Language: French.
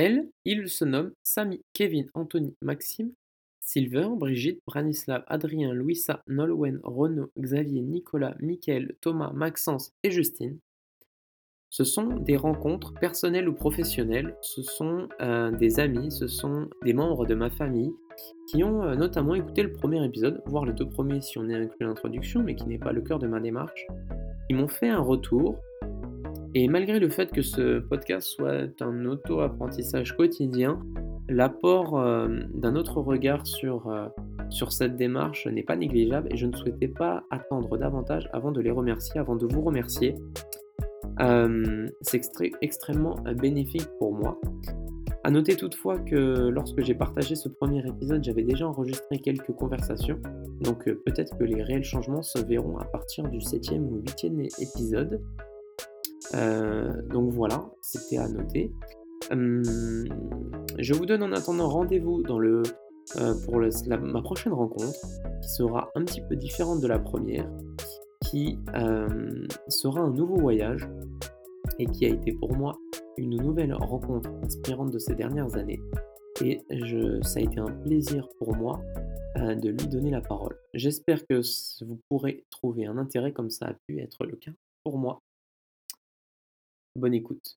Elle, il se nomme Samy, Kevin, Anthony, Maxime, Silver, Brigitte, Branislav, Adrien, Louisa, Nolwenn, Renaud, Xavier, Nicolas, Mickaël, Thomas, Maxence et Justine. Ce sont des rencontres personnelles ou professionnelles, ce sont euh, des amis, ce sont des membres de ma famille qui ont euh, notamment écouté le premier épisode, voire les deux premiers si on est inclus l'introduction, mais qui n'est pas le cœur de ma démarche, Ils m'ont fait un retour. Et malgré le fait que ce podcast soit un auto-apprentissage quotidien, l'apport euh, d'un autre regard sur, sur cette démarche n'est pas négligeable et je ne souhaitais pas attendre davantage avant de les remercier, avant de vous remercier c'est extrêmement bénéfique pour moi. A noter toutefois que lorsque j'ai partagé ce premier épisode, j'avais déjà enregistré quelques conversations, donc peut-être que les réels changements se verront à partir du 7e ou 8e épisode. Donc voilà, c'était à noter. je vous donne en attendant rendez-vous le, pour ma prochaine rencontre, qui sera un petit peu différente de la première, qui sera un nouveau voyage et qui a été pour moi une nouvelle rencontre inspirante de ces dernières années. Et ça a été un plaisir pour moi de lui donner la parole. J'espère que vous pourrez trouver un intérêt comme ça a pu être le cas pour moi. Bonne écoute.